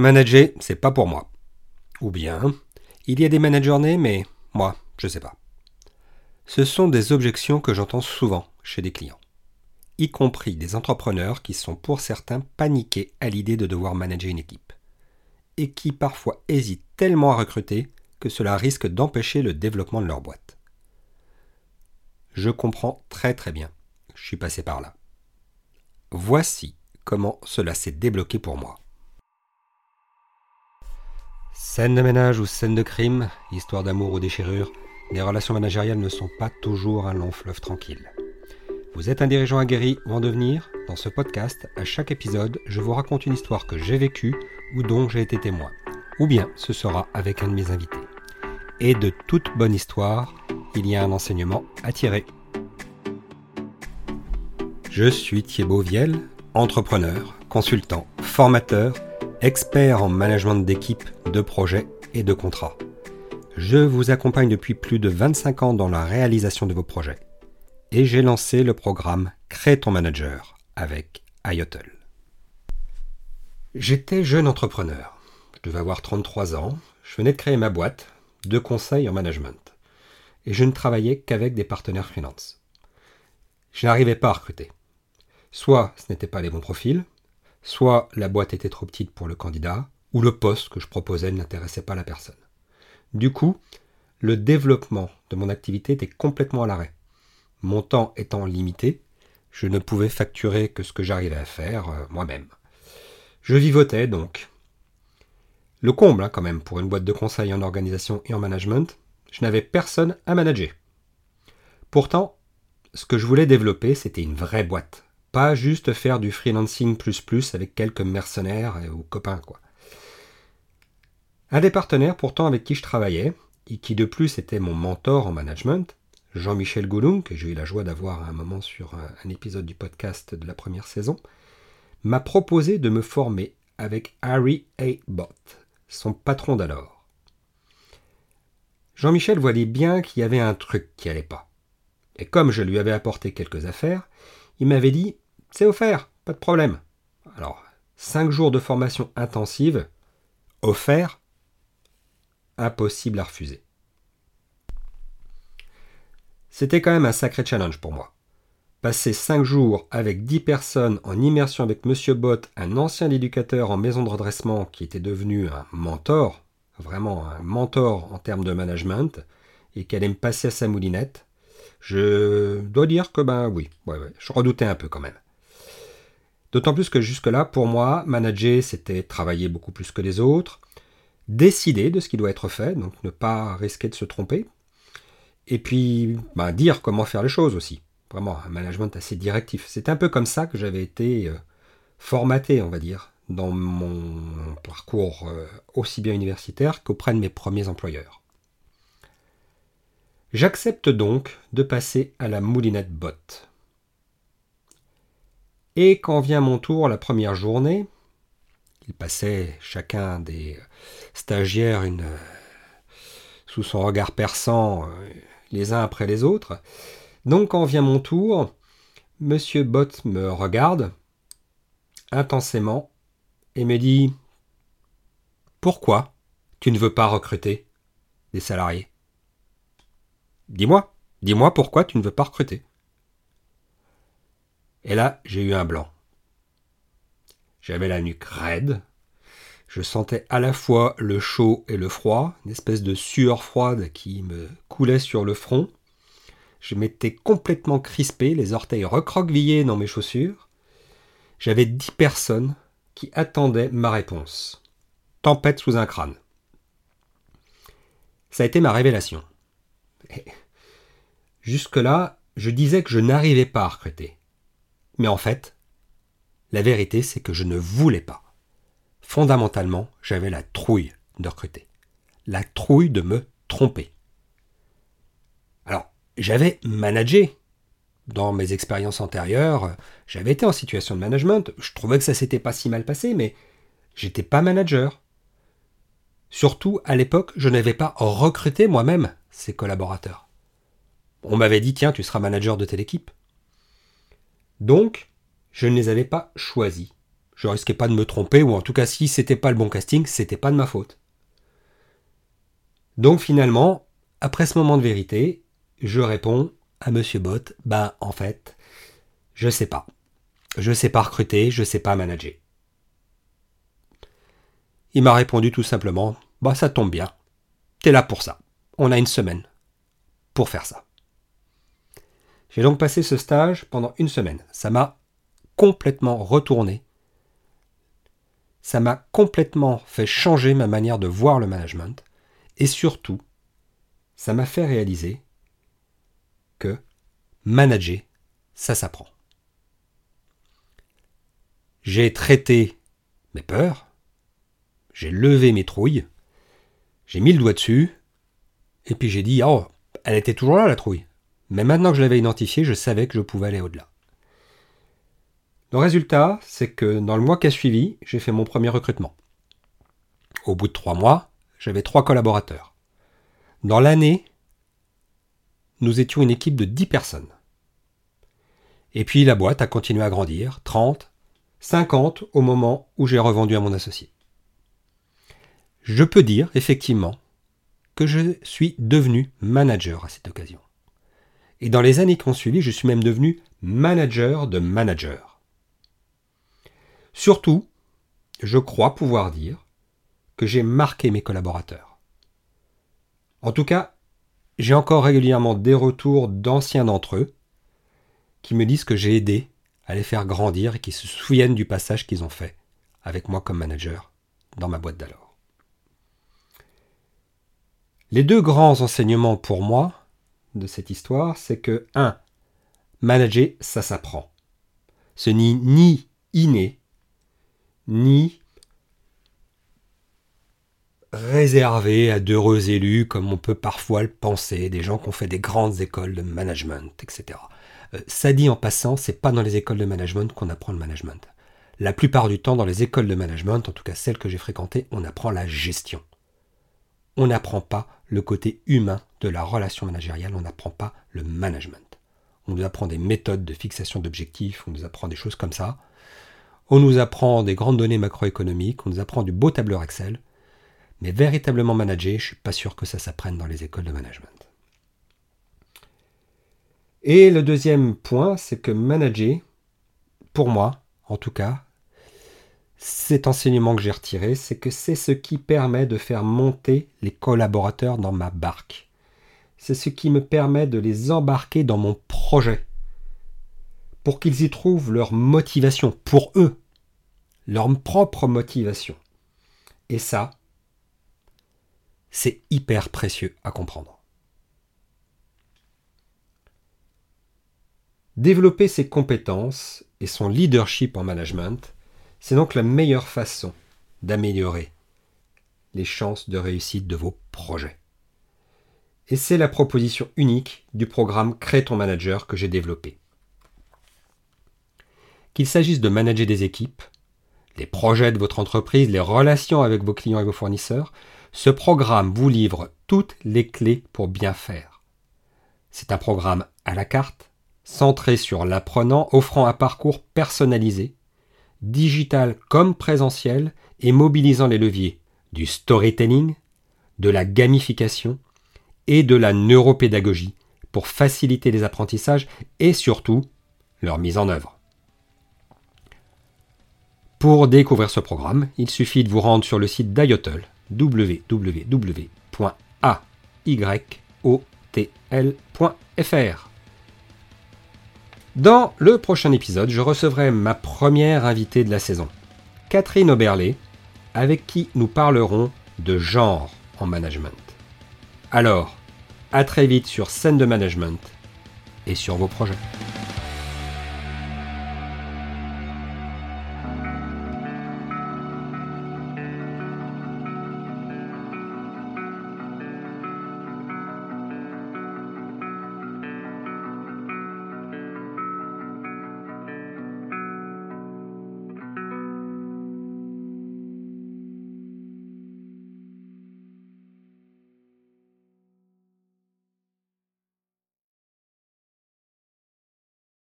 Manager, c'est pas pour moi. Ou bien, il y a des managers nés, mais moi, je sais pas. Ce sont des objections que j'entends souvent chez des clients, y compris des entrepreneurs qui sont pour certains paniqués à l'idée de devoir manager une équipe, et qui parfois hésitent tellement à recruter que cela risque d'empêcher le développement de leur boîte. Je comprends très très bien, je suis passé par là. Voici comment cela s'est débloqué pour moi. Scène de ménage ou scène de crime, histoire d'amour ou déchirure, les relations managériales ne sont pas toujours un long fleuve tranquille. Vous êtes un dirigeant aguerri ou en devenir? Dans ce podcast, à chaque épisode, je vous raconte une histoire que j'ai vécue ou dont j'ai été témoin. Ou bien ce sera avec un de mes invités. Et de toute bonne histoire, il y a un enseignement à tirer. Je suis Thibaut Viel, entrepreneur, consultant, formateur, expert en management d'équipe, de projets et de contrats. Je vous accompagne depuis plus de 25 ans dans la réalisation de vos projets. Et j'ai lancé le programme Crée ton manager avec IOTL. J'étais jeune entrepreneur. Je devais avoir 33 ans. Je venais de créer ma boîte de conseil en management. Et je ne travaillais qu'avec des partenaires freelance. Je n'arrivais pas à recruter. Soit ce n'était pas les bons profils, soit la boîte était trop petite pour le candidat, ou le poste que je proposais n'intéressait pas la personne. Du coup, le développement de mon activité était complètement à l'arrêt. Mon temps étant limité, je ne pouvais facturer que ce que j'arrivais à faire euh, moi-même. Je vivotais donc. Le comble, hein, quand même, pour une boîte de conseil en organisation et en management, je n'avais personne à manager. Pourtant, ce que je voulais développer, c'était une vraie boîte. Pas juste faire du freelancing plus plus avec quelques mercenaires ou copains, quoi. Un des partenaires pourtant avec qui je travaillais, et qui de plus était mon mentor en management, Jean-Michel Goulung, que j'ai eu la joie d'avoir à un moment sur un épisode du podcast de la première saison, m'a proposé de me former avec Harry A. Bott, son patron d'alors. Jean-Michel voyait bien qu'il y avait un truc qui allait pas. Et comme je lui avais apporté quelques affaires, il m'avait dit C'est offert, pas de problème. Alors, cinq jours de formation intensive, offert impossible à refuser. C'était quand même un sacré challenge pour moi. Passer cinq jours avec dix personnes en immersion avec Monsieur Bott, un ancien éducateur en maison de redressement qui était devenu un mentor, vraiment un mentor en termes de management, et qui allait me passer à sa moulinette, je dois dire que ben oui, je redoutais un peu quand même. D'autant plus que jusque-là, pour moi, manager, c'était travailler beaucoup plus que les autres, décider de ce qui doit être fait, donc ne pas risquer de se tromper, et puis bah, dire comment faire les choses aussi. Vraiment un management assez directif. C'est un peu comme ça que j'avais été euh, formaté, on va dire, dans mon parcours euh, aussi bien universitaire qu'auprès de mes premiers employeurs. J'accepte donc de passer à la moulinette botte. Et quand vient mon tour la première journée, il passait chacun des stagiaires une, sous son regard perçant euh, les uns après les autres. Donc quand vient mon tour, Monsieur Bott me regarde intensément et me dit Pourquoi tu ne veux pas recruter des salariés? Dis-moi, dis-moi pourquoi tu ne veux pas recruter. Et là, j'ai eu un blanc. J'avais la nuque raide. Je sentais à la fois le chaud et le froid, une espèce de sueur froide qui me coulait sur le front. Je m'étais complètement crispé, les orteils recroquevillés dans mes chaussures. J'avais dix personnes qui attendaient ma réponse. Tempête sous un crâne. Ça a été ma révélation. Jusque-là, je disais que je n'arrivais pas à recruter. Mais en fait, la vérité, c'est que je ne voulais pas. Fondamentalement, j'avais la trouille de recruter. La trouille de me tromper. Alors, j'avais managé. Dans mes expériences antérieures, j'avais été en situation de management. Je trouvais que ça s'était pas si mal passé, mais j'étais pas manager. Surtout, à l'époque, je n'avais pas recruté moi-même ces collaborateurs. On m'avait dit, tiens, tu seras manager de telle équipe. Donc, je ne les avais pas choisis. je risquais pas de me tromper, ou en tout cas si c'était pas le bon casting, c'était pas de ma faute. Donc finalement, après ce moment de vérité, je réponds à Monsieur Bott, bah en fait, je sais pas. Je sais pas recruter, je sais pas manager. Il m'a répondu tout simplement, bah ça tombe bien. T'es là pour ça. On a une semaine pour faire ça. J'ai donc passé ce stage pendant une semaine. Ça m'a complètement retourné. Ça m'a complètement fait changer ma manière de voir le management. Et surtout, ça m'a fait réaliser que manager, ça s'apprend. J'ai traité mes peurs, j'ai levé mes trouilles, j'ai mis le doigt dessus, et puis j'ai dit, oh, elle était toujours là la trouille. Mais maintenant que je l'avais identifiée, je savais que je pouvais aller au-delà. Le résultat, c'est que dans le mois qui a suivi, j'ai fait mon premier recrutement. Au bout de trois mois, j'avais trois collaborateurs. Dans l'année, nous étions une équipe de 10 personnes. Et puis la boîte a continué à grandir, 30, 50 au moment où j'ai revendu à mon associé. Je peux dire effectivement que je suis devenu manager à cette occasion. Et dans les années qui ont suivi, je suis même devenu manager de manager. Surtout, je crois pouvoir dire que j'ai marqué mes collaborateurs. En tout cas, j'ai encore régulièrement des retours d'anciens d'entre eux qui me disent que j'ai aidé à les faire grandir et qui se souviennent du passage qu'ils ont fait avec moi comme manager dans ma boîte d'alors. Les deux grands enseignements pour moi de cette histoire, c'est que 1. Manager, ça s'apprend. Ce n'est ni inné, ni réservé à d'heureux élus, comme on peut parfois le penser, des gens qui ont fait des grandes écoles de management, etc. Euh, ça dit en passant, c'est pas dans les écoles de management qu'on apprend le management. La plupart du temps, dans les écoles de management, en tout cas celles que j'ai fréquentées, on apprend la gestion. On n'apprend pas le côté humain de la relation managériale, on n'apprend pas le management. On nous apprend des méthodes de fixation d'objectifs, on nous apprend des choses comme ça. On nous apprend des grandes données macroéconomiques, on nous apprend du beau tableur Excel, mais véritablement manager, je ne suis pas sûr que ça s'apprenne dans les écoles de management. Et le deuxième point, c'est que manager, pour moi, en tout cas, cet enseignement que j'ai retiré, c'est que c'est ce qui permet de faire monter les collaborateurs dans ma barque. C'est ce qui me permet de les embarquer dans mon projet, pour qu'ils y trouvent leur motivation, pour eux, leur propre motivation. Et ça, c'est hyper précieux à comprendre. Développer ses compétences et son leadership en management, c'est donc la meilleure façon d'améliorer les chances de réussite de vos projets. Et c'est la proposition unique du programme Crée ton manager que j'ai développé. Qu'il s'agisse de manager des équipes, les projets de votre entreprise, les relations avec vos clients et vos fournisseurs, ce programme vous livre toutes les clés pour bien faire. C'est un programme à la carte, centré sur l'apprenant, offrant un parcours personnalisé, digital comme présentiel et mobilisant les leviers du storytelling, de la gamification et de la neuropédagogie pour faciliter les apprentissages et surtout leur mise en œuvre. Pour découvrir ce programme, il suffit de vous rendre sur le site d'IOTL www.ayotl.fr. Dans le prochain épisode, je recevrai ma première invitée de la saison, Catherine Oberlé, avec qui nous parlerons de genre en management. Alors, à très vite sur scène de management et sur vos projets.